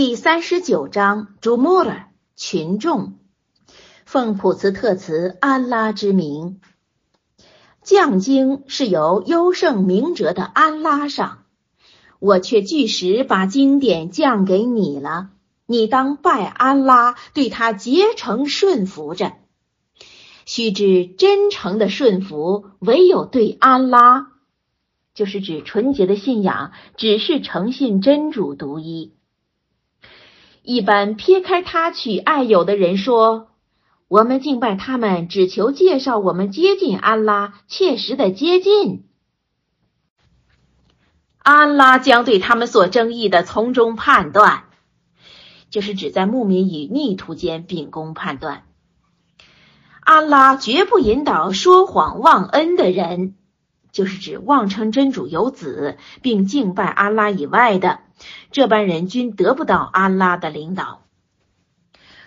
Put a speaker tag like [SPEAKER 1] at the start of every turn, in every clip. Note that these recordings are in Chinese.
[SPEAKER 1] 第三十九章朱穆尔群众，奉普茨特茨安拉之名，降经是由优胜明哲的安拉上，我却据实把经典降给你了，你当拜安拉，对他竭诚顺服着。须知真诚的顺服，唯有对安拉。就是指纯洁的信仰，只是诚信真主独一。一般撇开他取爱友的人说，我们敬拜他们，只求介绍我们接近安拉，切实的接近。安拉将对他们所争议的从中判断，就是指在牧民与逆徒间秉公判断。安拉绝不引导说谎忘恩的人。就是指妄称真主有子，并敬拜安拉以外的这般人均得不到安拉的领导。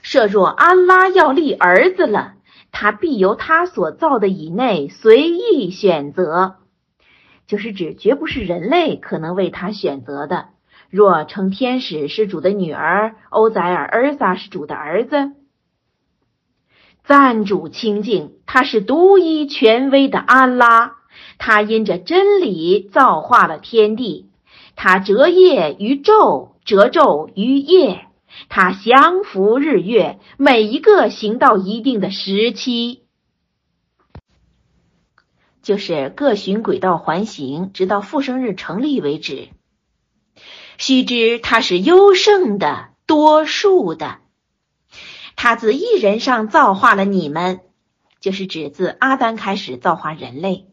[SPEAKER 1] 设若安拉要立儿子了，他必由他所造的以内随意选择，就是指绝不是人类可能为他选择的。若称天使是主的女儿，欧宰尔、尔萨是主的儿子，赞主清净，他是独一权威的安拉。他因着真理造化了天地，他折夜于昼，折昼于夜，他降服日月，每一个行到一定的时期，就是各循轨道环行，直到复生日成立为止。须知他是优胜的，多数的，他自一人上造化了你们，就是指自阿丹开始造化人类。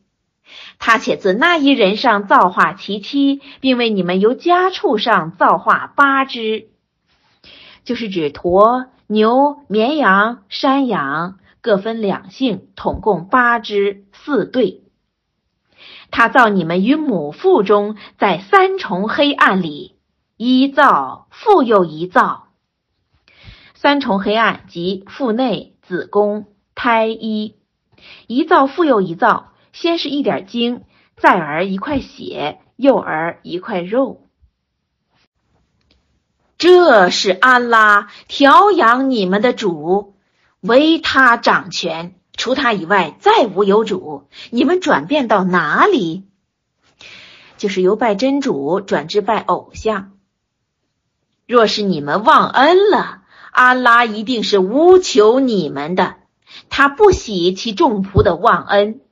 [SPEAKER 1] 他且自那一人上造化其妻，并为你们由家畜上造化八只，就是指驼、牛、绵羊、山羊各分两性，统共八只四对。他造你们于母腹中，在三重黑暗里一造复又一造。三重黑暗即腹内、子宫、胎衣，一造复又一造。先是一点精，再而一块血，又而一块肉。这是安拉调养你们的主，唯他掌权，除他以外再无有主。你们转变到哪里？就是由拜真主转至拜偶像。若是你们忘恩了，安拉一定是无求你们的，他不喜其众仆的忘恩。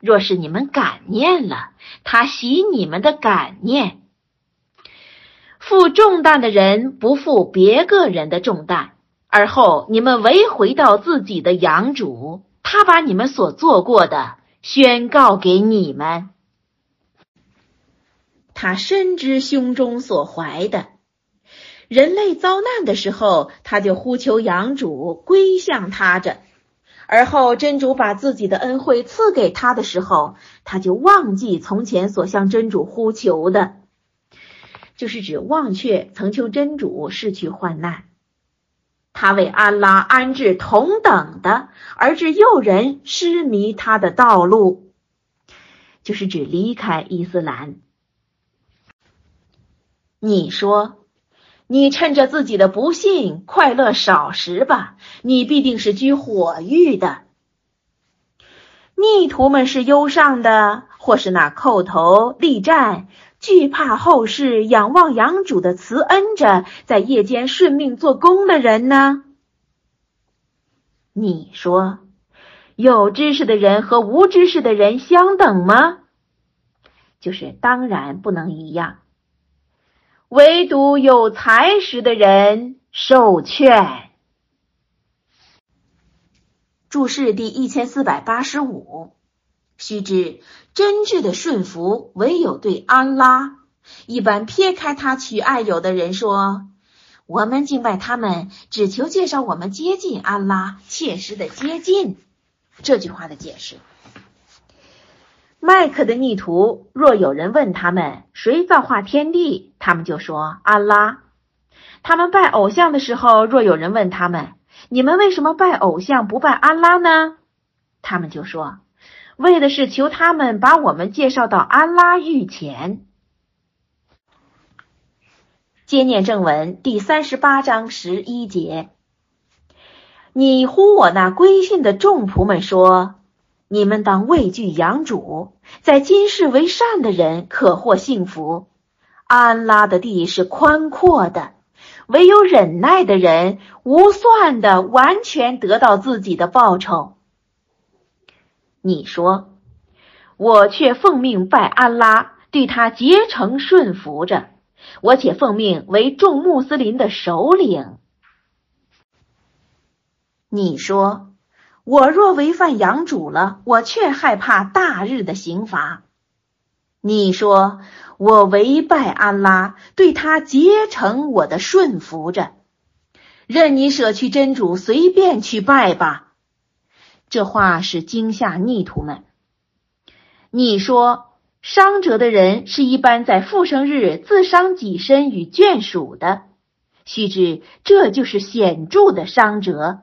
[SPEAKER 1] 若是你们感念了，他喜你们的感念。负重担的人不负别个人的重担，而后你们唯回到自己的养主，他把你们所做过的宣告给你们。他深知胸中所怀的。人类遭难的时候，他就呼求养主，归向他着。而后真主把自己的恩惠赐给他的时候，他就忘记从前所向真主呼求的，就是指忘却曾求真主逝去患难。他为安拉安置同等的，而致诱人失迷他的道路，就是指离开伊斯兰。你说。你趁着自己的不幸快乐少时吧，你必定是居火狱的。逆徒们是忧伤的，或是那叩头立战、惧怕后世、仰望养主的慈恩着，在夜间顺命做工的人呢？你说，有知识的人和无知识的人相等吗？就是当然不能一样。唯独有才识的人受劝。注释第一千四百八十五。须知真挚的顺服唯有对安拉。一般撇开他取爱友的人说，我们敬拜他们，只求介绍我们接近安拉，切实的接近。这句话的解释。麦克的逆徒，若有人问他们谁造化天地，他们就说安拉。他们拜偶像的时候，若有人问他们你们为什么拜偶像不拜安拉呢？他们就说为的是求他们把我们介绍到安拉御前。接念正文第三十八章十一节。你呼我那归信的众仆们说：“你们当畏惧养主，在今世为善的人可获幸福。安拉的地是宽阔的，唯有忍耐的人无算的完全得到自己的报酬。”你说：“我却奉命拜安拉，对他竭诚顺服着，我且奉命为众穆斯林的首领。”你说，我若违反养主了，我却害怕大日的刑罚。你说，我违拜安拉，对他竭诚我的顺服着，任你舍去真主，随便去拜吧。这话是惊吓逆徒们。你说，伤者的人是一般在复生日自伤己身与眷属的，须知这就是显著的伤者。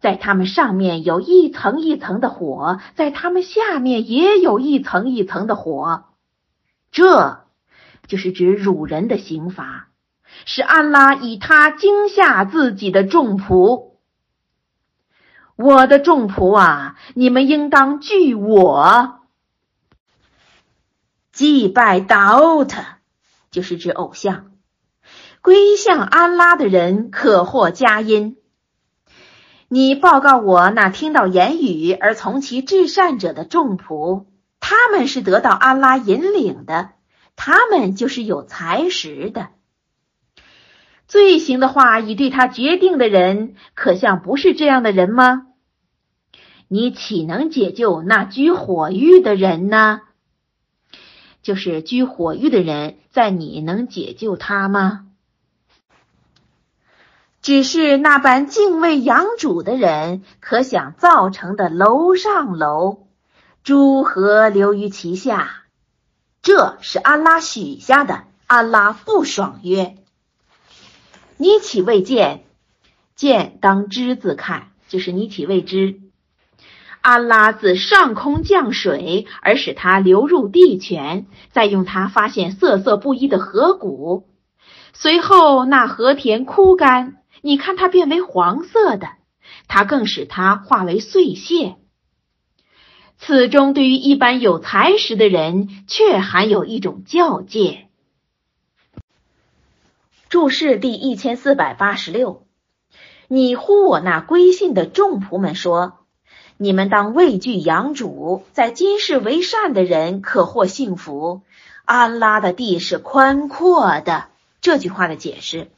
[SPEAKER 1] 在他们上面有一层一层的火，在他们下面也有一层一层的火，这就是指辱人的刑罚，是安拉以他惊吓自己的众仆。我的众仆啊，你们应当惧我，祭拜达欧特，就是指偶像，归向安拉的人可获佳音。你报告我那听到言语而从其至善者的众仆，他们是得到安拉引领的，他们就是有才识的。罪行的话已对他决定的人，可像不是这样的人吗？你岂能解救那居火狱的人呢？就是居火狱的人，在你能解救他吗？只是那般敬畏养主的人，可想造成的楼上楼，诸河流于其下，这是安拉许下的。安拉不爽约。你岂未见？见当知字看，就是你岂未知？安拉自上空降水，而使它流入地泉，再用它发现色色不一的河谷，随后那河田枯干。你看它变为黄色的，它更使它化为碎屑。此中对于一般有才识的人，却含有一种教戒。注释第一千四百八十六：你呼我那归信的众仆们说：“你们当畏惧养主，在今世为善的人可获幸福。安拉的地是宽阔的。”这句话的解释。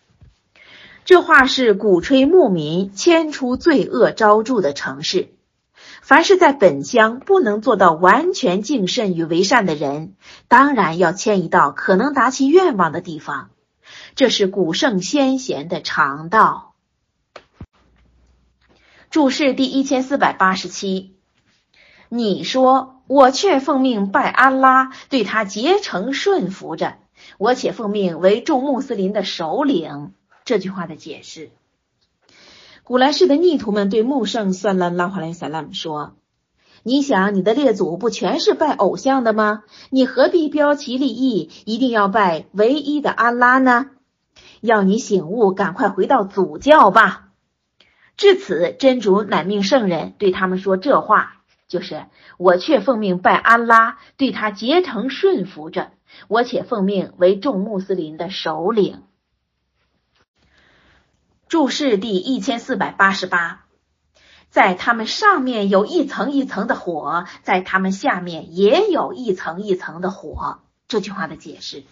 [SPEAKER 1] 这话是鼓吹牧民迁出罪恶昭著的城市。凡是在本乡不能做到完全敬慎与为善的人，当然要迁移到可能达其愿望的地方。这是古圣先贤的常道。注释第一千四百八十七。你说，我却奉命拜安拉，对他竭诚顺服着，我且奉命为众穆斯林的首领。这句话的解释，古来世的逆徒们对穆圣算拉拉华莱萨拉姆说：“你想你的列祖不全是拜偶像的吗？你何必标奇立异，一定要拜唯一的安拉呢？要你醒悟，赶快回到祖教吧。”至此，真主乃命圣人对他们说这话，就是我却奉命拜安拉，对他竭诚顺服着，我且奉命为众穆斯林的首领。注释第一千四百八十八，在他们上面有一层一层的火，在他们下面也有一层一层的火。这句话的解释，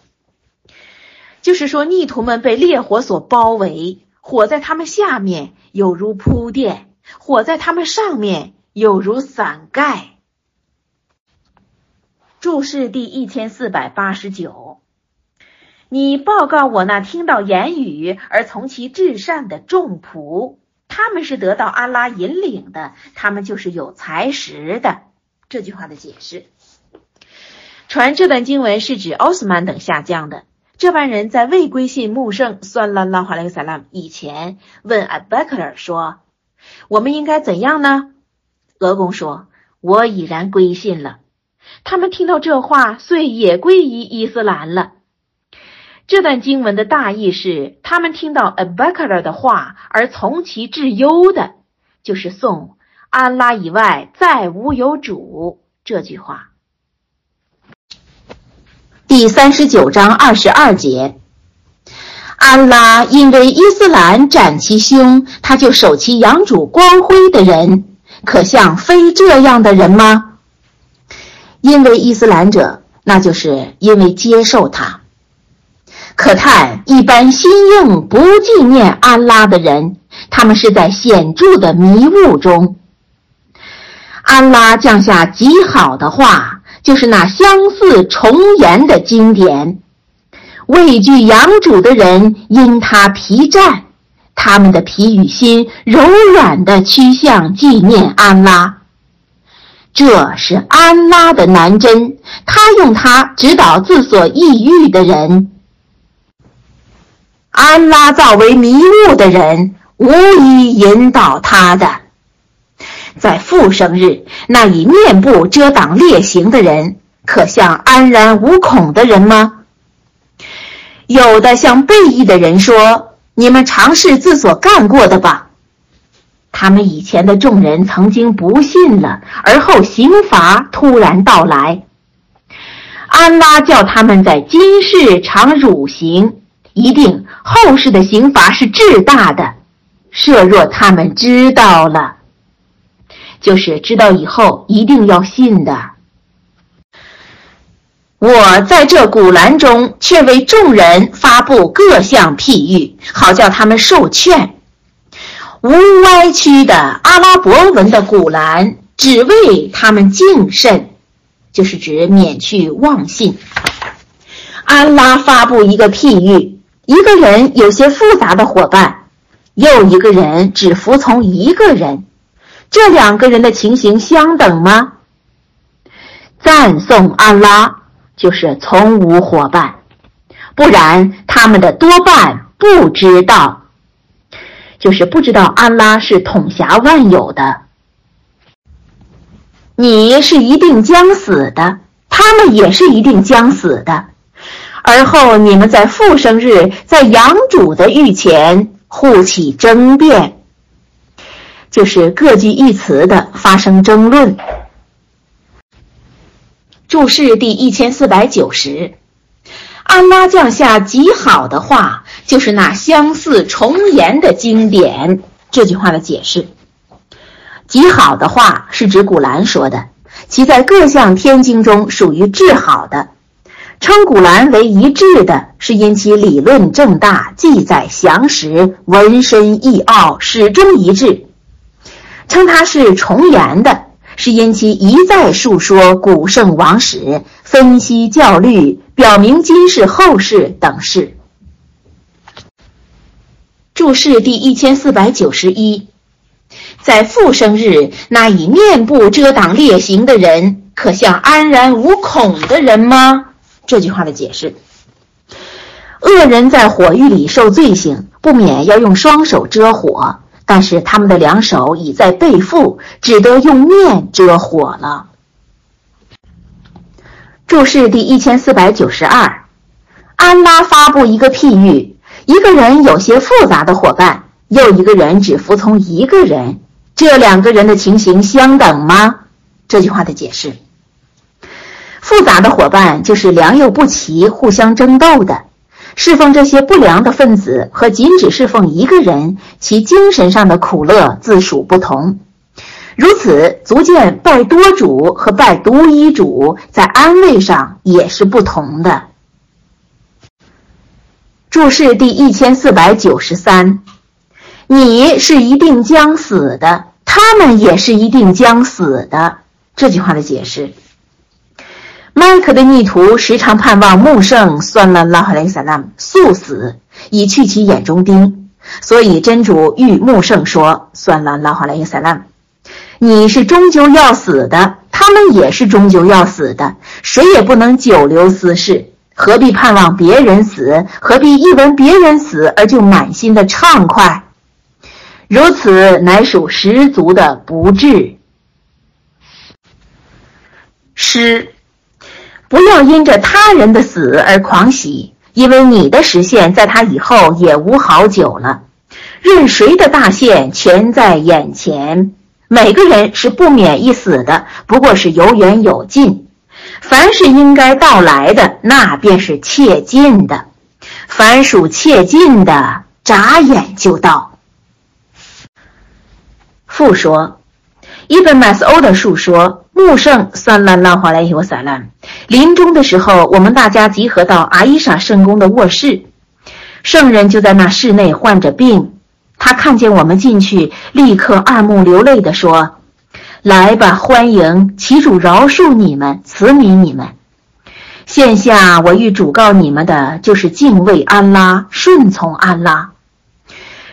[SPEAKER 1] 就是说逆徒们被烈火所包围，火在他们下面有如铺垫，火在他们上面有如伞盖。注释第一千四百八十九。你报告我那听到言语而从其至善的众仆，他们是得到阿拉引领的，他们就是有才识的。这句话的解释，传这段经文是指奥斯曼等下降的这班人在未归信穆圣算拉拉华莱萨拉以前，问阿贝克尔说：“我们应该怎样呢？”俄公说：“我已然归信了。”他们听到这话，遂也归依伊斯兰了。这段经文的大意是：他们听到 a b a k a r 的话而从其至忧的，就是颂安拉以外再无有主这句话。第三十九章二十二节，安拉因为伊斯兰斩其兄，他就守其养主光辉的人，可像非这样的人吗？因为伊斯兰者，那就是因为接受他。可叹一般心硬不纪念安拉的人，他们是在显著的迷雾中。安拉降下极好的话。就是那相似重言的经典，畏惧养主的人因他疲战，他们的脾与心柔软的趋向纪念安拉。这是安拉的南针，他用它指导自所抑郁的人。安拉造为迷雾的人，无以引导他的。在复生日，那以面部遮挡烈行的人，可像安然无恐的人吗？有的向背义的人说：“你们尝试自所干过的吧。”他们以前的众人曾经不信了，而后刑罚突然到来。安拉叫他们在今世尝辱刑，一定后世的刑罚是至大的。设若他们知道了。就是知道以后一定要信的。我在这古兰中却为众人发布各项譬喻，好叫他们受劝。无歪曲的阿拉伯文的古兰，只为他们敬慎，就是指免去妄信。安拉发布一个譬喻：一个人有些复杂的伙伴，又一个人只服从一个人。这两个人的情形相等吗？赞颂安拉就是从无伙伴，不然他们的多半不知道，就是不知道安拉是统辖万有的。你是一定将死的，他们也是一定将死的，而后你们在复生日，在养主的御前互起争辩。就是各据一词的发生争论。注释第一千四百九十，安拉降下极好的话，就是那相似重言的经典。这句话的解释，极好的话是指古兰说的，其在各项天经中属于至好的。称古兰为一致的，是因其理论正大，记载详实，文深意奥，始终一致。称它是重言的，是因其一再述说古圣王史，分析教律，表明今世后世等事。注释第一千四百九十一，在复生日，那以面部遮挡列行的人，可像安然无恐的人吗？这句话的解释：恶人在火狱里受罪行，不免要用双手遮火。但是他们的两手已在背负，只得用面遮火了。注释第一千四百九十二，安拉发布一个譬喻：一个人有些复杂的伙伴，又一个人只服从一个人，这两个人的情形相等吗？这句话的解释：复杂的伙伴就是良莠不齐、互相争斗的。侍奉这些不良的分子和仅只侍奉一个人，其精神上的苦乐自属不同。如此，足见拜多主和拜独一主在安慰上也是不同的。注释第一千四百九十三：你是一定将死的，他们也是一定将死的。这句话的解释。麦克的逆徒时常盼望穆圣算了拉哈雷萨拉速死，以去其眼中钉。所以真主谕穆圣说：“算了拉哈雷萨拉，你是终究要死的，他们也是终究要死的，谁也不能久留私事。何必盼望别人死？何必一闻别人死而就满心的畅快？如此乃属十足的不智。”诗。不要因着他人的死而狂喜，因为你的实现在他以后也无好久了。任谁的大限全在眼前，每个人是不免一死的，不过是有远有近。凡是应该到来的，那便是切近的；凡属切近的，眨眼就到。复说，伊本马斯欧的述说，穆圣算拉拉华莱伊萨兰临终的时候，我们大家集合到阿伊莎圣宫的卧室，圣人就在那室内患着病。他看见我们进去，立刻二目流泪地说：“来吧，欢迎，祈主饶恕你们，慈悯你们。现下我欲主告你们的，就是敬畏安拉，顺从安拉。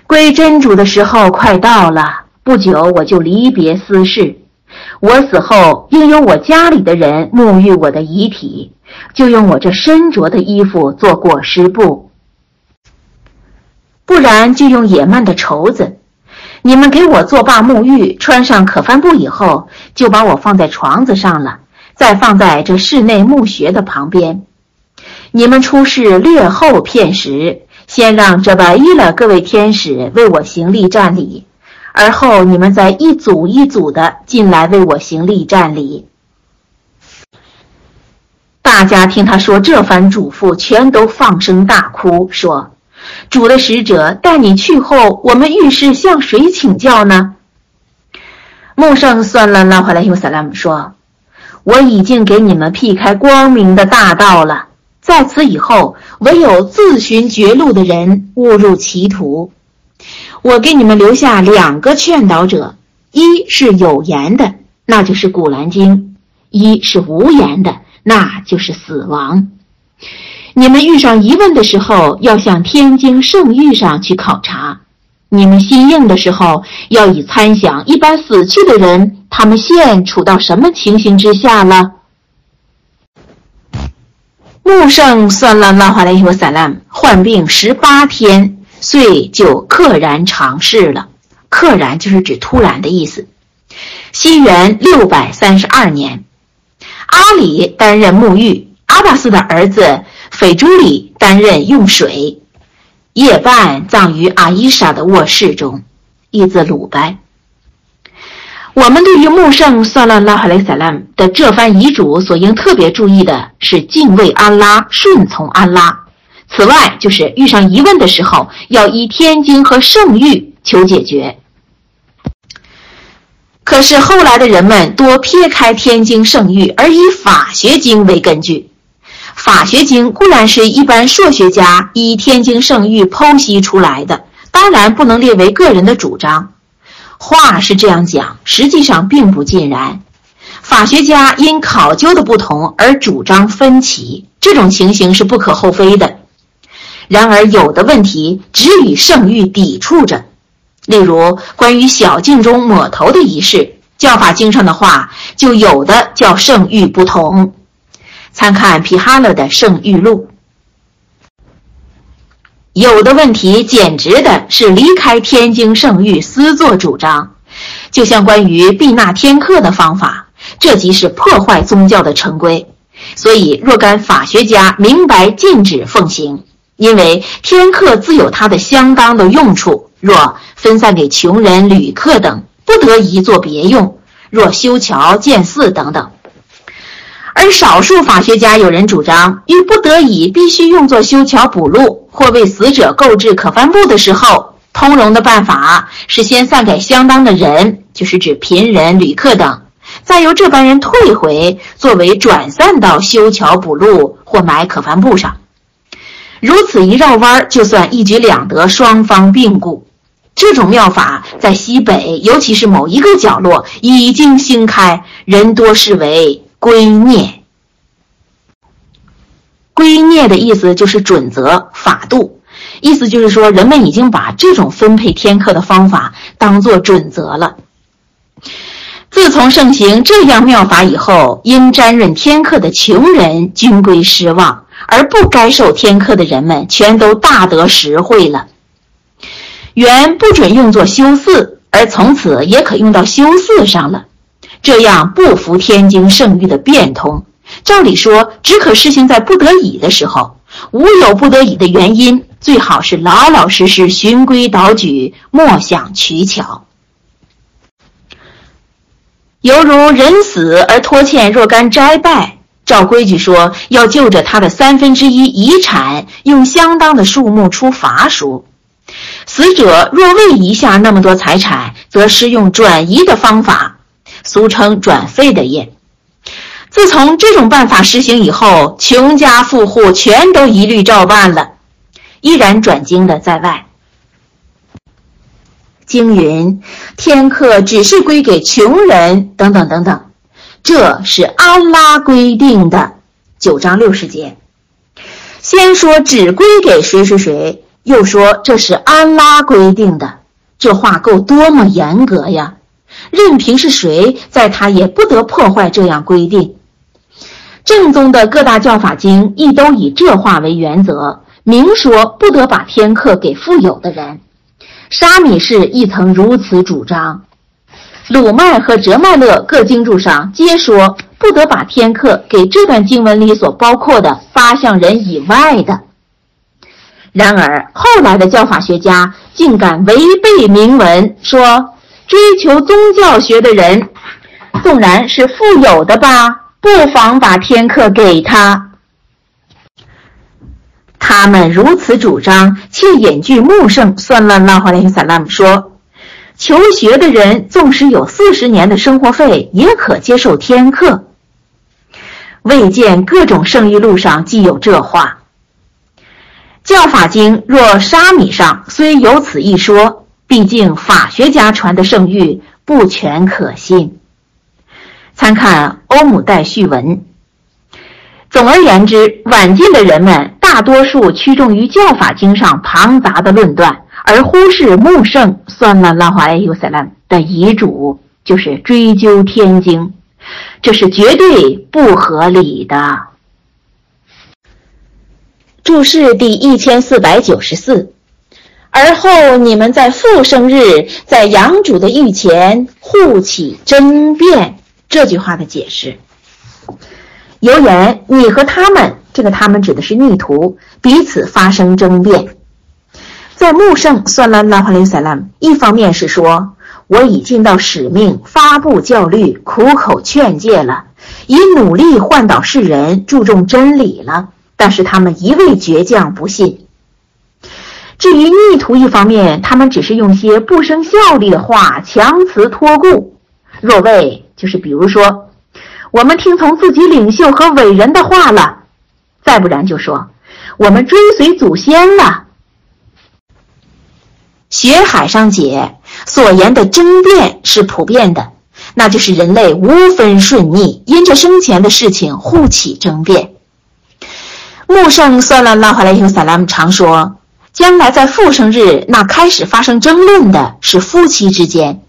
[SPEAKER 1] 归真主的时候快到了，不久我就离别私事。我死后，应由我家里的人沐浴我的遗体，就用我这身着的衣服做裹尸布。”不然就用野蛮的绸子。你们给我作罢沐浴，穿上可帆布以后，就把我放在床子上了，再放在这室内墓穴的旁边。你们出示略后片时，先让这白衣了各位天使为我行礼站礼，而后你们再一组一组的进来为我行礼站礼。大家听他说这番嘱咐，全都放声大哭，说。主的使者带你去后，我们遇事向谁请教呢？穆圣算了拉回来，用萨拉姆说：“我已经给你们辟开光明的大道了，在此以后，唯有自寻绝路的人误入歧途。我给你们留下两个劝导者：一是有言的，那就是《古兰经》；一是无言的，那就是死亡。”你们遇上疑问的时候，要向天经圣域上去考察；你们心硬的时候，要以参想一般死去的人，他们现处到什么情形之下了。穆圣算了拉华莱伊萨拉姆患病十八天，遂就溘然长逝了。溘然就是指突然的意思。西元六百三十二年，阿里担任沐浴，阿巴斯的儿子。斐朱里担任用水，夜半葬于阿伊莎的卧室中。译自鲁班。我们对于穆圣萨拉拉哈雷萨拉姆的这番遗嘱所应特别注意的是敬畏安拉，顺从安拉。此外，就是遇上疑问的时候，要依天经和圣谕求解决。可是后来的人们多撇开天经圣谕，而以法学经为根据。法学经固然是一般数学家以天经圣谕剖析出来的，当然不能列为个人的主张。话是这样讲，实际上并不尽然。法学家因考究的不同而主张分歧，这种情形是不可厚非的。然而，有的问题只与圣谕抵触着，例如关于小径中抹头的仪式，教法经上的话就有的叫圣谕不同。参看皮哈勒的《圣谕录》，有的问题简直的是离开天经圣谕私作主张，就像关于避纳天课的方法，这即是破坏宗教的成规。所以，若干法学家明白禁止奉行，因为天课自有它的相当的用处。若分散给穷人、旅客等，不得已做别用；若修桥、建寺等等。而少数法学家有人主张，遇不得已必须用作修桥补路或为死者购置可帆布的时候，通融的办法是先散给相当的人，就是指贫人、旅客等，再由这般人退回，作为转散到修桥补路或买可帆布上。如此一绕弯，就算一举两得，双方并顾。这种妙法在西北，尤其是某一个角落已经兴开，人多视为。归臬，归臬的意思就是准则、法度，意思就是说，人们已经把这种分配天课的方法当做准则了。自从盛行这样妙法以后，因沾润天课的穷人均归失望，而不该受天课的人们全都大得实惠了。原不准用作修寺，而从此也可用到修寺上了。这样不服天经圣谕的变通，照理说只可实行在不得已的时候。无有不得已的原因，最好是老老实实循规蹈矩，莫想取巧。犹如人死而拖欠若干斋拜，照规矩说要就着他的三分之一遗产，用相当的数目出罚赎。死者若未遗下那么多财产，则施用转移的方法，俗称转废的业。自从这种办法实行以后，穷家富户全都一律照办了，依然转经的在外。经云：“天客只是归给穷人，等等等等。”这是安拉规定的九章六十节。先说只归给谁谁谁，又说这是安拉规定的，这话够多么严格呀！任凭是谁，在他也不得破坏这样规定。正宗的各大教法经亦都以这话为原则，明说不得把天课给富有的人。沙弥氏亦曾如此主张，鲁麦和哲麦勒各经注上皆说不得把天课给这段经文里所包括的八项人以外的。然而后来的教法学家竟敢违背明文，说追求宗教学的人，纵然是富有的吧，不妨把天课给他。他们如此主张，却引据穆圣算了拉华林散拉姆说：“求学的人纵使有四十年的生活费，也可接受天课。”未见各种圣谕录上既有这话。教法经若沙弥上虽有此一说，毕竟法学家传的圣谕不全可信。参看欧姆代序文。总而言之，晚近的人们。大多数趋重于教法经上庞杂的论断，而忽视穆圣算了拉华尤塞兰的遗嘱，就是追究天经，这是绝对不合理的。注释第一千四百九十四，而后你们在复生日，在养主的御前互起争辩。这句话的解释，有言你和他们。这个他们指的是逆徒，彼此发生争辩。在穆圣算拉拉哈林萨拉，一方面是说我已尽到使命，发布教律，苦口劝诫了，以努力换导世人，注重真理了。但是他们一味倔强不信。至于逆徒一方面，他们只是用些不生效力的话强词托故。若谓就是比如说，我们听从自己领袖和伟人的话了。再不然就说，我们追随祖先了。学海上解所言的争辩是普遍的，那就是人类无分顺逆，因着生前的事情互起争辩。穆圣算了拉哈莱尤萨拉姆常说，将来在复生日那开始发生争论的是夫妻之间。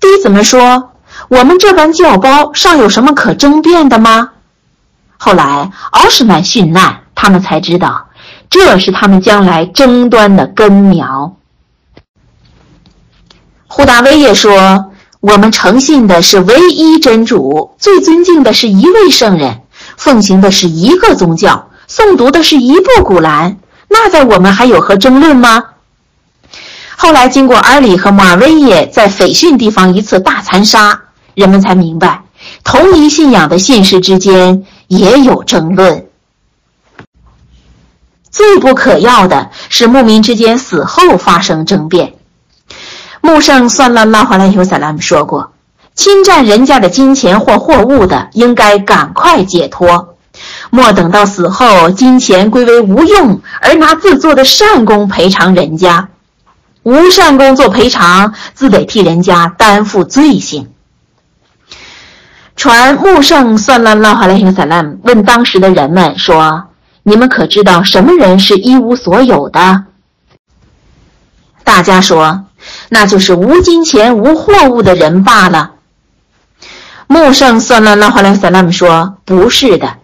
[SPEAKER 1] 弟子们说，我们这般教包尚有什么可争辩的吗？后来奥什曼殉难，他们才知道，这是他们将来争端的根苗。胡达威也说：“我们诚信的是唯一真主，最尊敬的是一位圣人，奉行的是一个宗教，诵读的是一部古兰。那在我们还有何争论吗？”后来经过阿里和马威耶在斐逊地方一次大残杀，人们才明白，同一信仰的信士之间。也有争论。最不可要的是牧民之间死后发生争辩。穆圣算了拉华莱尤萨拉姆说过：“侵占人家的金钱或货物的，应该赶快解脱，莫等到死后金钱归为无用，而拿自做的善功赔偿人家。无善功做赔偿，自得替人家担负罪行。”传穆圣算了拉哈莱辛萨拉姆问当时的人们说：“你们可知道什么人是一无所有的？”大家说：“那就是无金钱无货物的人罢了。”穆圣算了拉哈莱辛萨拉姆说：“不是的，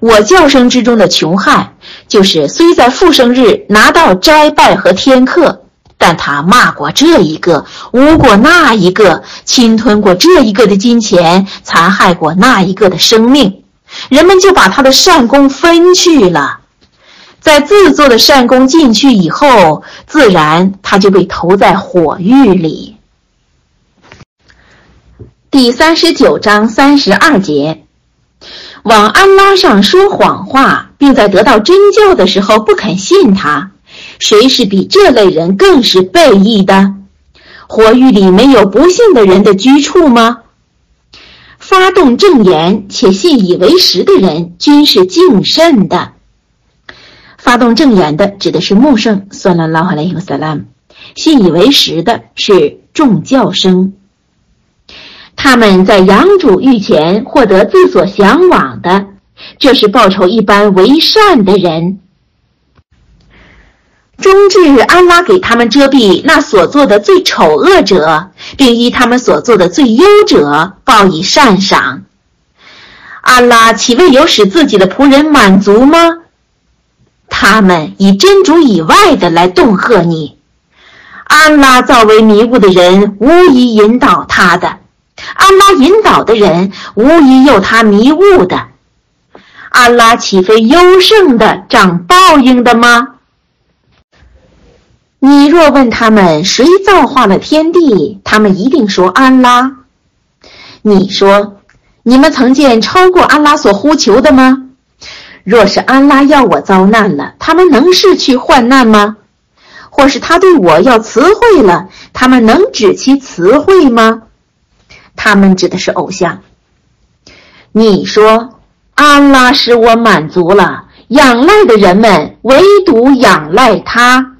[SPEAKER 1] 我叫声之中的穷汉，就是虽在复生日拿到斋拜和天课。”但他骂过这一个，污过那一个，侵吞过这一个的金钱，残害过那一个的生命，人们就把他的善功分去了。在自作的善功进去以后，自然他就被投在火狱里。第三十九章三十二节，往安拉上说谎话，并在得到真教的时候不肯信他，谁是比这类人更是悖逆的？火狱里没有不信的人的居处吗？发动正言且信以为实的人，均是敬慎的。发动正言的指的是穆圣，算了拉哈莱伊萨拉姆；信以为实的是众教生。他们在养主御前获得自所向往的，这是报酬一般为善的人。至安拉给他们遮蔽那所做的最丑恶者，并依他们所做的最优者报以善赏。安拉岂未有使自己的仆人满足吗？他们以真主以外的来恫吓你。安拉造为迷雾的人，无疑引导他的；安拉引导的人，无疑诱他迷雾的。安拉岂非优胜的，掌报应的吗？你若问他们谁造化了天地，他们一定说安拉。你说，你们曾见超过安拉所呼求的吗？若是安拉要我遭难了，他们能是去患难吗？或是他对我要辞惠了，他们能指其辞惠吗？他们指的是偶像。你说，安拉使我满足了，仰赖的人们唯独仰赖他。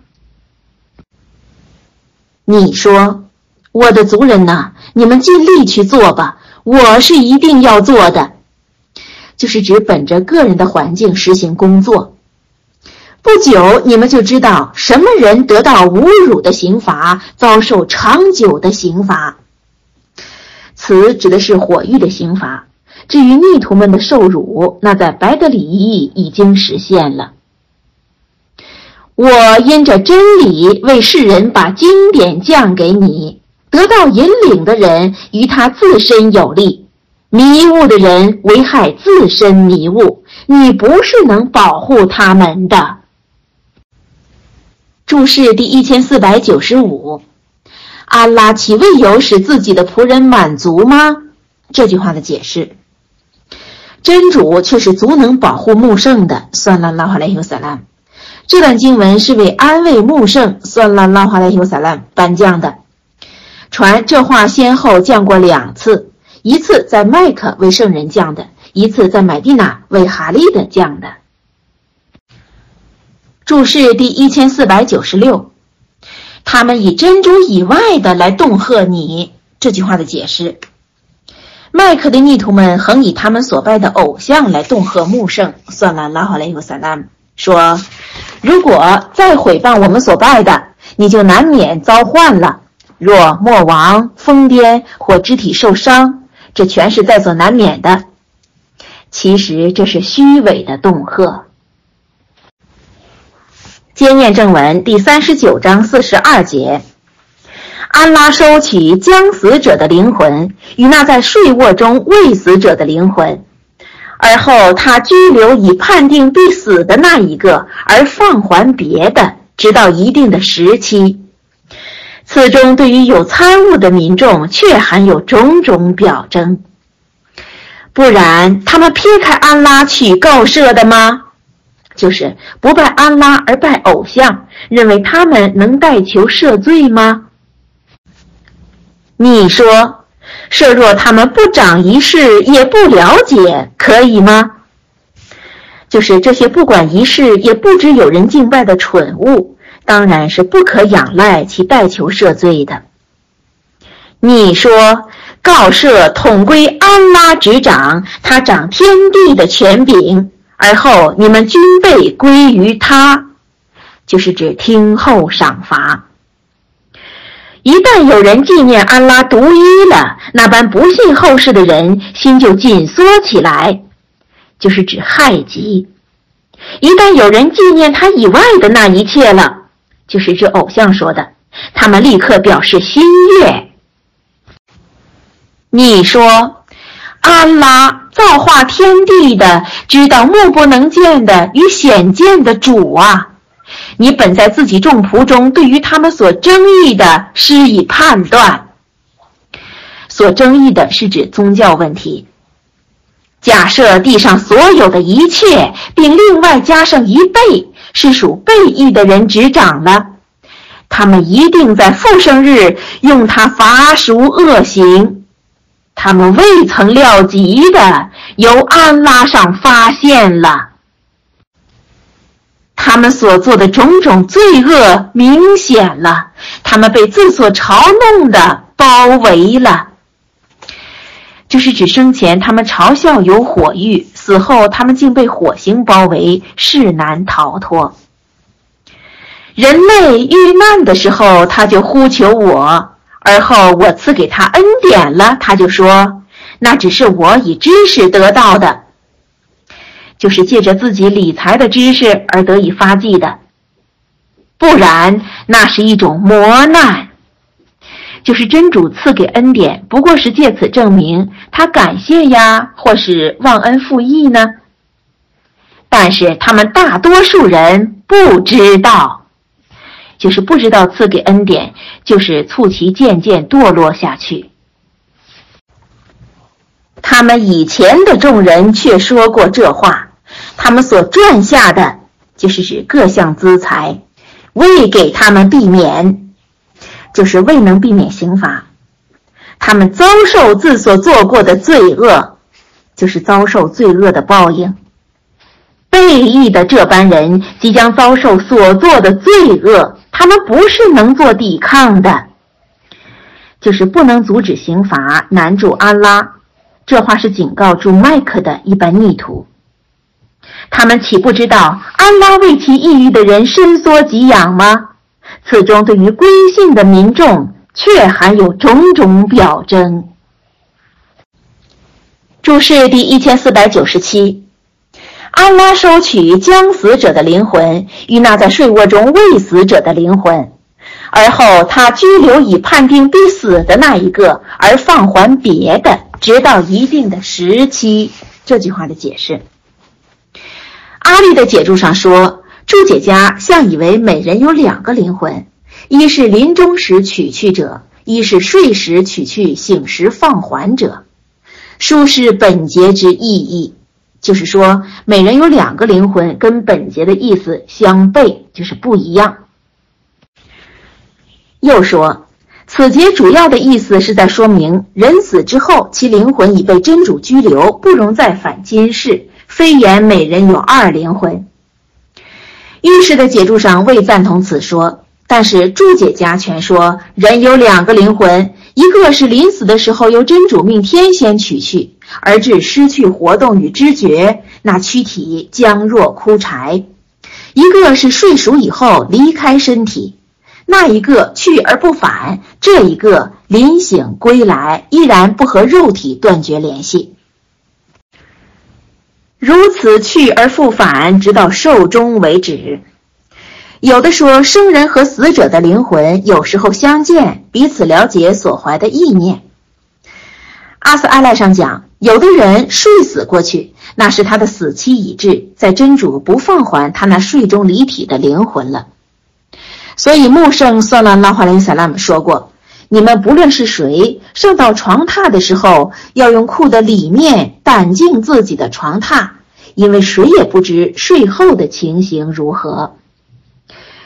[SPEAKER 1] 你说：“我的族人呐，你们尽力去做吧，我是一定要做的。”就是指本着个人的环境实行工作。不久，你们就知道什么人得到侮辱的刑罚，遭受长久的刑罚。此指的是火狱的刑罚。至于逆徒们的受辱，那在白德里已经实现了。我因着真理为世人把经典降给你，得到引领的人于他自身有利，迷雾的人危害自身迷雾，你不是能保护他们的。注释第一千四百九十五，阿拉岂未有使自己的仆人满足吗？这句话的解释，真主却是足能保护穆圣的。算了，拉哈莱尤萨拉。这段经文是为安慰穆圣算拉拉哈莱尤萨拉颁降的。传这话先后降过两次，一次在麦克为圣人降的，一次在买地那为哈利的降的。注释第一千四百九十六，他们以珍珠以外的来恫吓你。这句话的解释，麦克的逆徒们恒以他们所拜的偶像来恫吓穆圣算拉拉哈莱尤萨拉说。如果再毁谤我们所拜的，你就难免遭患了。若莫亡、疯癫或肢体受伤，这全是在所难免的。其实这是虚伪的恫吓。接念正文第三十九章四十二节：安拉收取将死者的灵魂与那在睡卧中未死者的灵魂。而后，他拘留已判定必死的那一个，而放还别的，直到一定的时期。此中对于有参悟的民众，却含有种种表征。不然，他们撇开安拉去告赦的吗？就是不拜安拉而拜偶像，认为他们能代求赦罪吗？你说。设若他们不长一事，也不了解，可以吗？就是这些不管一事也不知有人敬拜的蠢物，当然是不可仰赖其代求赦罪的。你说告赦统归安拉执掌，他掌天地的权柄，而后你们均被归于他，就是指听候赏罚。一旦有人纪念安拉独一了，那般不信后世的人心就紧缩起来，就是指害己；一旦有人纪念他以外的那一切了，就是指偶像说的，他们立刻表示心悦。你说，安拉造化天地的，知道目不能见的与显见的主啊！你本在自己众仆中，对于他们所争议的施以判断。所争议的是指宗教问题。假设地上所有的一切，并另外加上一倍，是属背义的人执掌了，他们一定在复生日用他罚赎恶行。他们未曾料及的，由安拉上发现了。他们所做的种种罪恶明显了，他们被自所嘲弄的包围了。就是指生前他们嘲笑有火狱，死后他们竟被火刑包围，势难逃脱。人类遇难的时候，他就呼求我。而后我赐给他恩典了，他就说：“那只是我以知识得到的，就是借着自己理财的知识而得以发迹的。不然，那是一种磨难。就是真主赐给恩典，不过是借此证明他感谢呀，或是忘恩负义呢。但是他们大多数人不知道。”就是不知道赐给恩典，就是促其渐渐堕落下去。他们以前的众人却说过这话，他们所赚下的，就是指各项资财，未给他们避免，就是未能避免刑罚。他们遭受自所做过的罪恶，就是遭受罪恶的报应。被役的这般人即将遭受所做的罪恶。他们不是能做抵抗的，就是不能阻止刑罚，难住安拉。这话是警告住麦克的一般逆徒。他们岂不知道安拉为其抑郁的人伸缩给养吗？此中对于归信的民众，却含有种种表征。注释第一千四百九十七。安拉收取将死者的灵魂与那在睡卧中未死者的灵魂，而后他拘留已判定必死的那一个，而放还别的，直到一定的时期。这句话的解释，阿丽的解注上说，注解家像以为每人有两个灵魂，一是临终时取去者，一是睡时取去、醒时放还者，书是本节之意义。就是说，每人有两个灵魂，跟本节的意思相悖，就是不一样。又说，此节主要的意思是在说明，人死之后，其灵魂已被真主拘留，不容再返今世，非言每人有二灵魂。御史的解注上未赞同此说，但是注解家全说，人有两个灵魂，一个是临死的时候由真主命天仙取去。而致失去活动与知觉，那躯体将若枯柴；一个是睡熟以后离开身体，那一个去而不返；这一个临醒归来，依然不和肉体断绝联系。如此去而复返，直到寿终为止。有的说，生人和死者的灵魂有时候相见，彼此了解所怀的意念。阿斯阿赖上讲。有的人睡死过去，那是他的死期已至，在真主不放还他那睡中离体的灵魂了。所以穆圣算拉拉华林萨拉姆说过：“你们不论是谁，上到床榻的时候，要用裤的里面掸净自己的床榻，因为谁也不知睡后的情形如何。”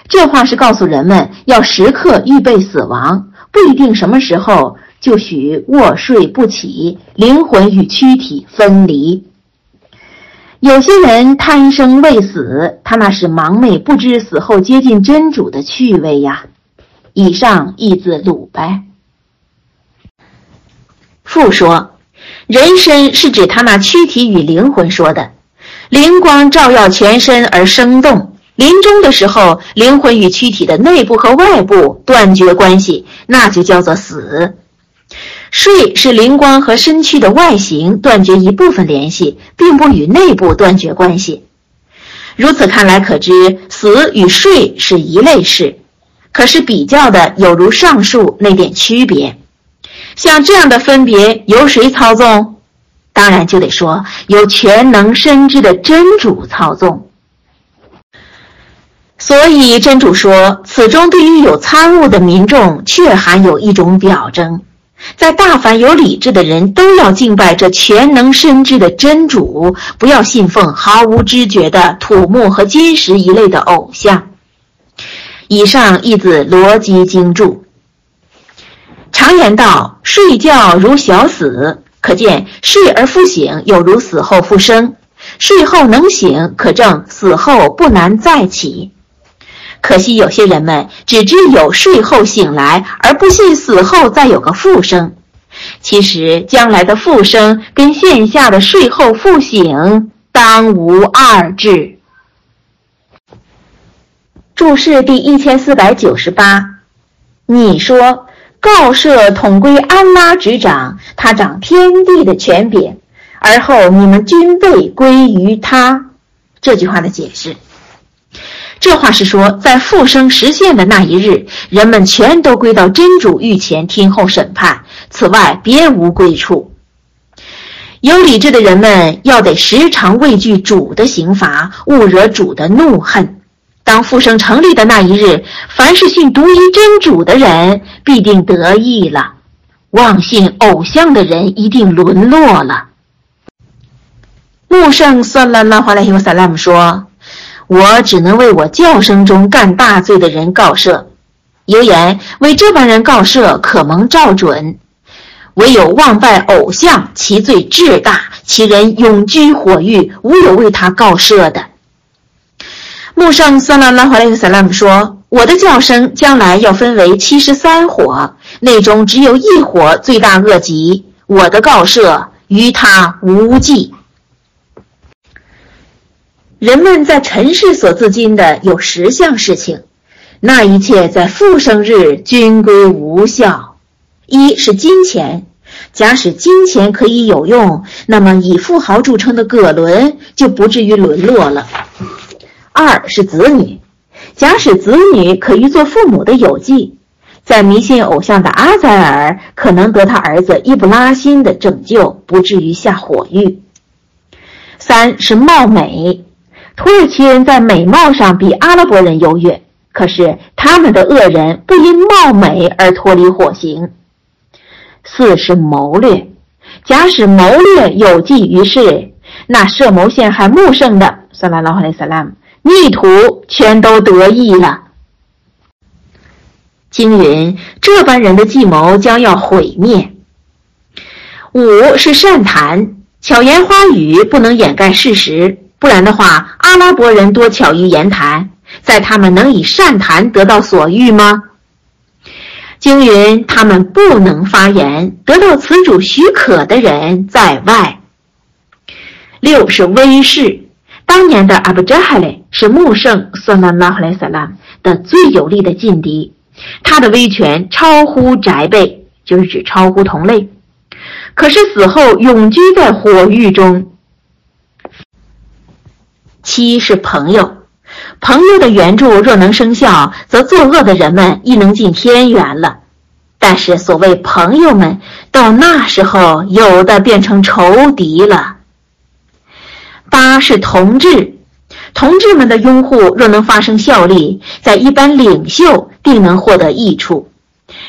[SPEAKER 1] 这话是告诉人们要时刻预备死亡，不一定什么时候。就许卧睡不起，灵魂与躯体分离。有些人贪生畏死，他那是盲昧不知死后接近真主的趣味呀。以上译自鲁班。复说，人身是指他那躯体与灵魂说的，灵光照耀全身而生动。临终的时候，灵魂与躯体的内部和外部断绝关系，那就叫做死。睡是灵光和身躯的外形断绝一部分联系，并不与内部断绝关系。如此看来，可知死与睡是一类事，可是比较的有如上述那点区别。像这样的分别由谁操纵？当然就得说由全能深知的真主操纵。所以真主说，此中对于有参悟的民众，却含有一种表征，在大凡有理智的人都要敬拜这全能深知的真主，不要信奉毫无知觉的土木和金石一类的偶像。以上译自逻辑经注。常言道：“睡觉如小死”，可见睡而复醒有如死后复生；睡后能醒，可证死后不难再起。可惜有些人们只知有睡后醒来，而不信死后再有个复生。其实将来的复生跟现下的睡后复醒当无二致。注释第一千四百九十八，你说告赦统归安拉执掌，他掌天地的权柄，而后你们均被归于他。这句话的解释。这话是说，在复生实现的那一日，人们全都归到真主御前听候审判，此外别无归处。有理智的人们要得时常畏惧主的刑罚，勿惹主的怒恨。当复生成立的那一日，凡是信独一真主的人必定得意了，妄信偶像的人一定沦落了。穆圣算拉拉华莱希萨拉姆说。我只能为我叫声中干大罪的人告赦，有言为这帮人告赦可蒙照准，唯有妄拜偶像，其罪至大，其人永居火狱，无有为他告赦的。穆圣萨拉拉华莱克萨拉姆说：“我的叫声将来要分为七十三火，内中只有一火罪大恶极，我的告赦于他无忌。”人们在尘世所自禁的有十项事情，那一切在复生日均归无效。一是金钱，假使金钱可以有用，那么以富豪著称的葛伦就不至于沦落了。二是子女，假使子女可以做父母的有继，在迷信偶像的阿宰尔可能得他儿子伊布拉辛的拯救，不至于下火狱。三是貌美。土耳其人在美貌上比阿拉伯人优越，可是他们的恶人不因貌美而脱离火刑。四是谋略，假使谋略有济于事，那设谋陷害穆圣的，萨拉拉哈雷萨拉姆，逆徒全都得意了。经云，这般人的计谋将要毁灭。五是善谈，巧言花语不能掩盖事实。不然的话，阿拉伯人多巧于言谈，在他们能以善谈得到所欲吗？经云，他们不能发言，得到此主许可的人在外。六是威势，当年的阿布扎哈雷是穆圣索纳拉赫莱萨拉的最有力的劲敌，他的威权超乎宅辈，就是指超乎同类。可是死后永居在火狱中。七是朋友，朋友的援助若能生效，则作恶的人们亦能进天元了。但是所谓朋友们，到那时候有的变成仇敌了。八是同志，同志们的拥护若能发生效力，在一般领袖定能获得益处。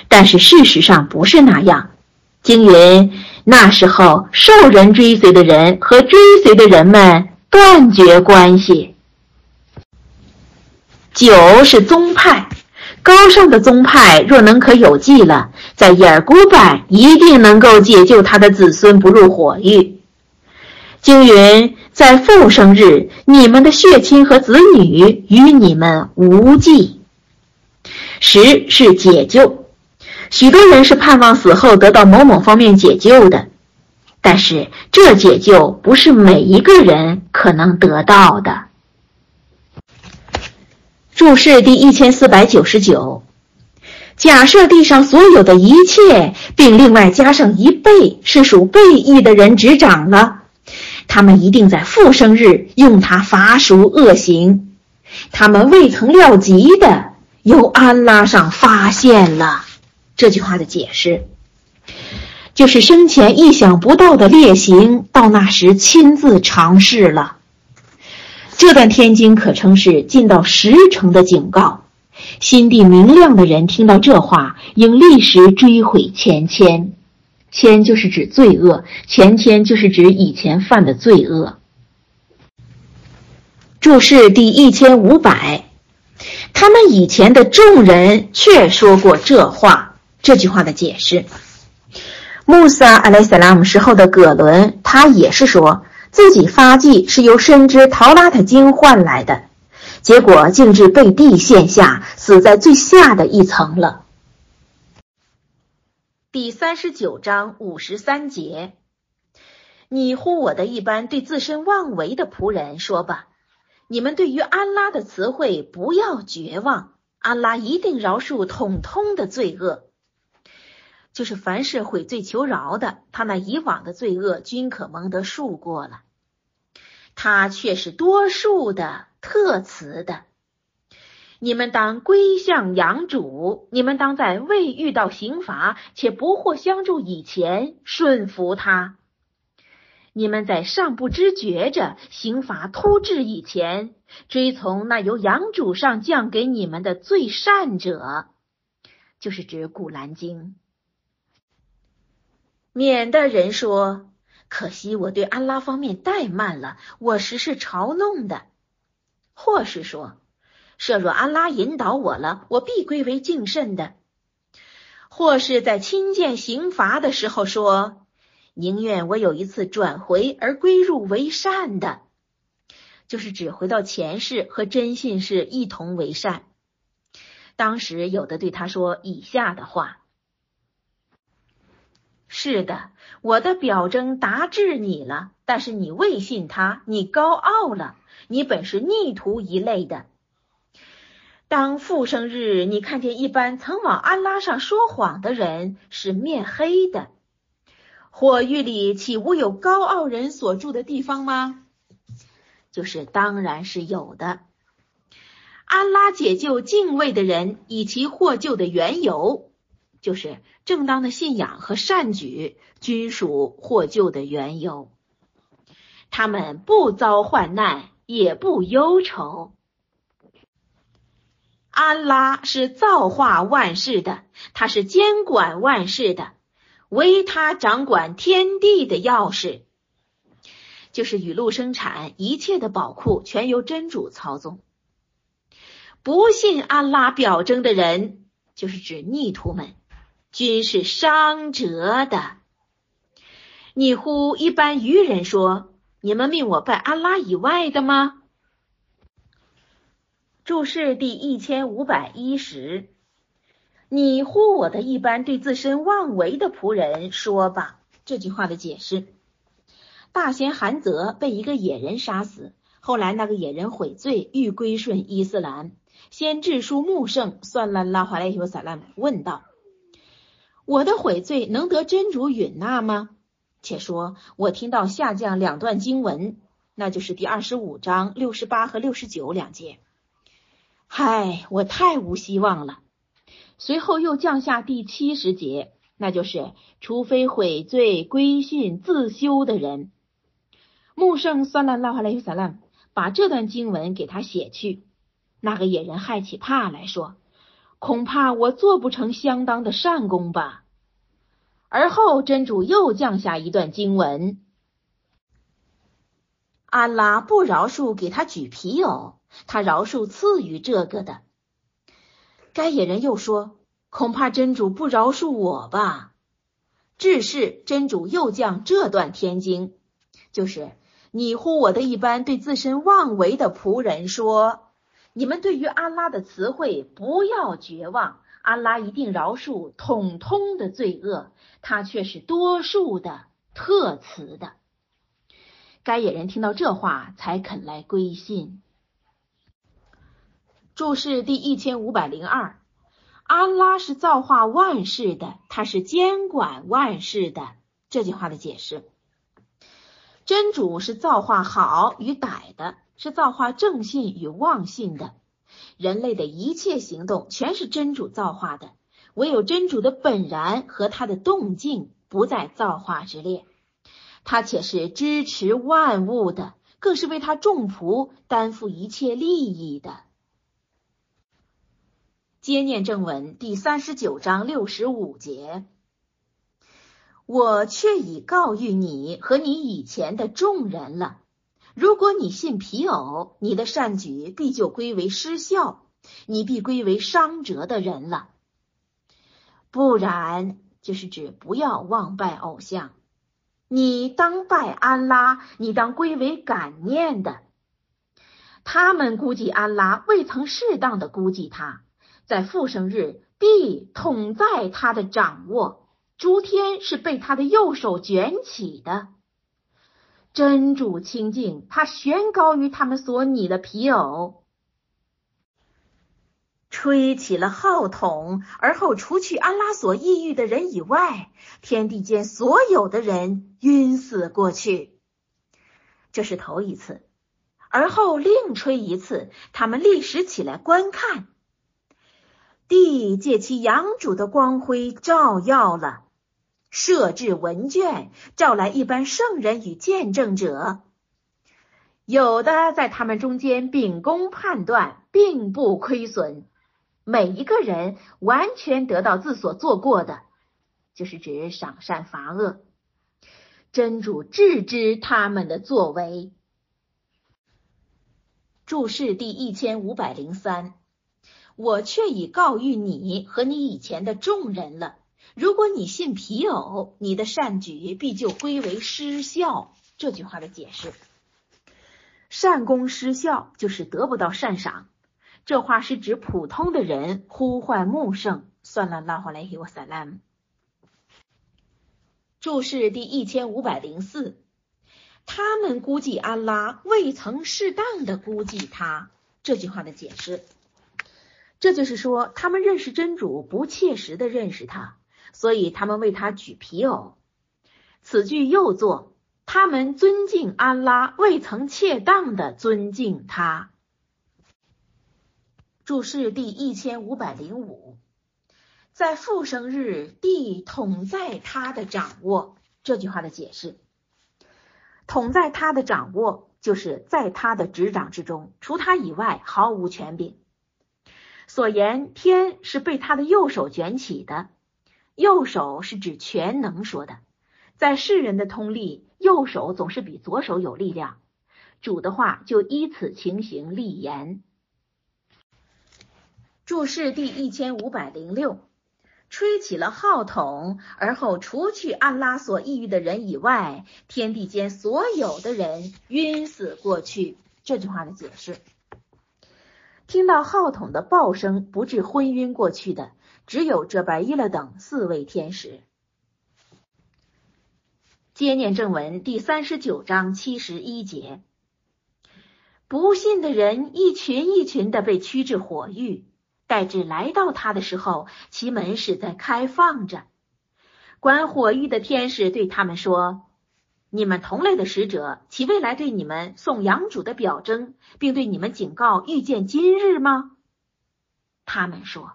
[SPEAKER 1] 但是事实上不是那样。经云，那时候受人追随的人和追随的人们。断绝关系。九是宗派，高尚的宗派若能可有记了，在耶尔古拜一定能够解救他的子孙不入火狱。经云，在复生日，你们的血亲和子女与你们无忌。十是解救，许多人是盼望死后得到某某方面解救的。但是这解救不是每一个人可能得到的。注释第一千四百九十九：假设地上所有的一切，并另外加上一倍是属背义的人执掌了，他们一定在复生日用它伐赎恶行。他们未曾料及的，由安拉上发现了。这句话的解释。就是生前意想不到的烈行，到那时亲自尝试了。这段天经可称是尽到十成的警告。心地明亮的人听到这话，应立时追悔前愆。愆就是指罪恶，前愆就是指以前犯的罪恶。注释第一千五百，他们以前的众人却说过这话。这句话的解释：穆萨阿莱萨拉姆时候的葛伦，他也是说。自己发迹是由深知陶拉特经换来的，结果竟至被地陷下，死在最下的一层了。第三十九章五十三节，你呼我的一般对自身妄为的仆人说吧：你们对于安拉的词汇不要绝望，安拉一定饶恕统通的罪恶。就是凡是悔罪求饶的，他那以往的罪恶均可蒙得恕过了。他却是多数的特慈的。你们当归向养主，你们当在未遇到刑罚且不获相助以前顺服他。你们在尚不知觉着刑罚突至以前，追从那由养主上降给你们的最善者，就是指古兰经。免得人说：“可惜我对安拉方面怠慢了，我实是嘲弄的。”或是说：“设若安拉引导我了，我必归为敬慎的。”或是在亲见刑罚的时候说：“宁愿我有一次转回而归入为善的，就是指回到前世和真信士一同为善。”当时有的对他说以下的话。是的，我的表征达至你了，但是你未信他，你高傲了，你本是逆徒一类的。当复生日，你看见一般曾往安拉上说谎的人是面黑的，火狱里岂无有高傲人所住的地方吗？就是当然是有的。安拉解救敬畏的人，以其获救的缘由。就是正当的信仰和善举均属获救的缘由，他们不遭患难，也不忧愁。安拉是造化万事的，他是监管万事的，唯他掌管天地的钥匙，就是雨露生产一切的宝库全由真主操纵。不信安拉表征的人，就是指逆徒们。均是伤折的。你呼一般愚人说：“你们命我拜安拉以外的吗？”注释第一千五百一十。你呼我的一般对自身妄为的仆人说吧。这句话的解释：大贤韩泽被一个野人杀死，后来那个野人悔罪，欲归顺伊斯兰。先致书穆圣算了拉华莱尤萨拉姆问道。我的悔罪能得真主允纳吗？且说我听到下降两段经文，那就是第二十五章六十八和六十九两节。嗨，我太无希望了。随后又降下第七十节，那就是除非悔罪归信自修的人。穆圣算了拉哈雷萨拉把这段经文给他写去。那个野人害起怕来说。恐怕我做不成相当的善功吧。而后真主又降下一段经文：安拉不饶恕给他举皮偶，他饶恕赐予这个的。该野人又说：恐怕真主不饶恕我吧。至是真主又降这段天经，就是你呼我的一般对自身妄为的仆人说。你们对于安拉的词汇不要绝望，安拉一定饶恕统通的罪恶，他却是多数的特慈的。该野人听到这话，才肯来归信。注释第一千五百零二：安拉是造化万事的，他是监管万事的。这句话的解释：真主是造化好与歹的。是造化正信与妄信的，人类的一切行动全是真主造化的，唯有真主的本然和他的动静不在造化之列。他且是支持万物的，更是为他众仆担负一切利益的。接念正文第三十九章六十五节，我却已告谕你和你以前的众人了。如果你信皮偶，你的善举必就归为失效，你必归为伤折的人了。不然，就是指不要妄拜偶像。你当拜安拉，你当归为感念的。他们估计安拉未曾适当的估计他，在复生日地统在他的掌握，诸天是被他的右手卷起的。真主清净，他悬高于他们所拟的皮偶。吹起了号筒，而后除去安拉所抑郁的人以外，天地间所有的人晕死过去。这是头一次，而后另吹一次，他们立时起来观看。地借其阳主的光辉照耀了，设置文卷，召来一般圣人与见证者，有的在他们中间秉公判断，并不亏损。每一个人完全得到自所做过的，就是指赏善罚恶。真主治之他们的作为。注释第一千五百零三，我却已告谕你和你以前的众人了。如果你信皮偶，你的善举必就归为失效。这句话的解释：善功失效，就是得不到善赏。这话是指普通的人呼唤穆圣，算了拉回来给我撒兰。注释第一千五百零四，他们估计安拉未曾适当的估计他。这句话的解释，这就是说他们认识真主不切实的认识他，所以他们为他举皮偶。此句又作他们尊敬安拉未曾切当的尊敬他。注释第一千五百零五，在复生日，地统在他的掌握。这句话的解释，统在他的掌握，就是在他的执掌之中，除他以外毫无权柄。所言天是被他的右手卷起的，右手是指全能说的。在世人的通例，右手总是比左手有力量。主的话就依此情形立言。注释第一千五百零六，吹起了号筒，而后除去安拉所抑郁的人以外，天地间所有的人晕死过去。这句话的解释：听到号筒的爆声不致昏晕过去的，只有这白伊勒等四位天使。接念正文第三十九章七十一节，不信的人一群一群的被驱至火狱。待至来到他的时候，其门是在开放着。管火狱的天使对他们说：“你们同类的使者，岂未来对你们送养主的表征，并对你们警告遇见今日吗？”他们说：“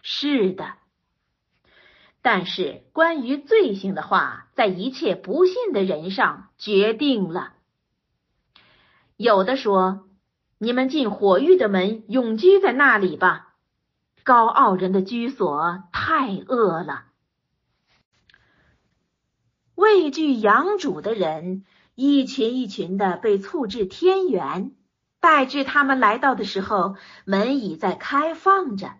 [SPEAKER 1] 是的。”但是关于罪行的话，在一切不信的人上决定了。有的说：“你们进火狱的门，永居在那里吧。”高傲人的居所太恶了，畏惧养主的人一群一群的被促至天元，待至他们来到的时候，门已在开放着。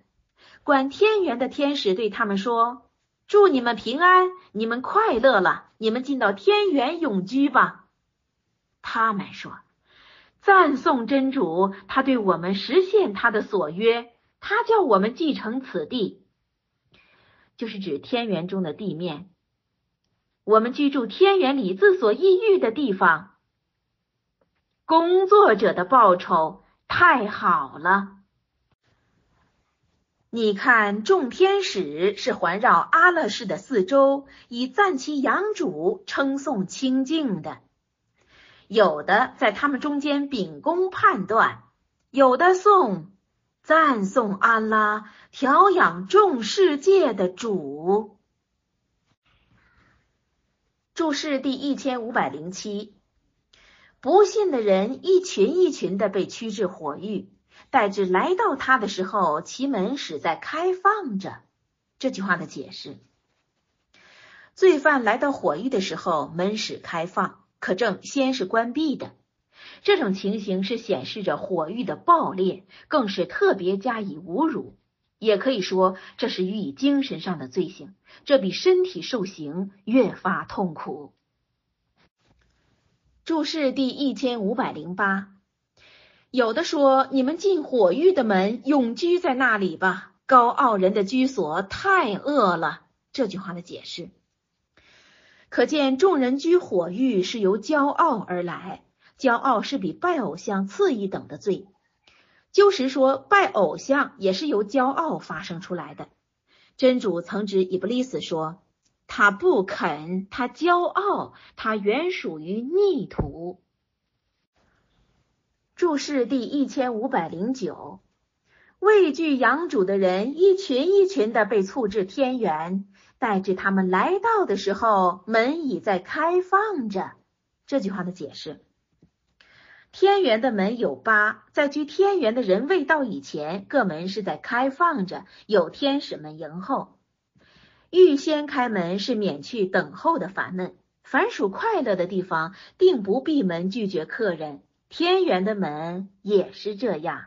[SPEAKER 1] 管天元的天使对他们说：“祝你们平安，你们快乐了，你们进到天元永居吧。”他们说：“赞颂真主，他对我们实现他的所约。”他叫我们继承此地，就是指天园中的地面。我们居住天园里自所抑郁的地方。工作者的报酬太好了。你看，众天使是环绕阿勒氏的四周，以赞其养主，称颂清净的。有的在他们中间秉公判断，有的颂。赞颂安拉调养众世界的主。注释第一千五百零七。不信的人一群一群的被驱至火狱，待至来到他的时候，其门始在开放着。这句话的解释：罪犯来到火狱的时候，门始开放，可证先是关闭的。这种情形是显示着火狱的暴烈，更是特别加以侮辱。也可以说，这是予以精神上的罪行，这比身体受刑越发痛苦。注释第一千五百零八，有的说：“你们进火狱的门，永居在那里吧。”高傲人的居所太恶了。这句话的解释，可见众人居火狱是由骄傲而来，骄傲是比拜偶像次一等的罪。就是说，拜偶像也是由骄傲发生出来的。真主曾指伊布利斯说。他不肯，他骄傲，他原属于逆徒。注释第一千五百零九：畏惧养主的人，一群一群的被促至天元，待至他们来到的时候，门已在开放着。这句话的解释：天元的门有八，在居天元的人未到以前，各门是在开放着，有天使们迎候。预先开门是免去等候的烦闷。凡属快乐的地方，定不闭门拒绝客人。天元的门也是这样。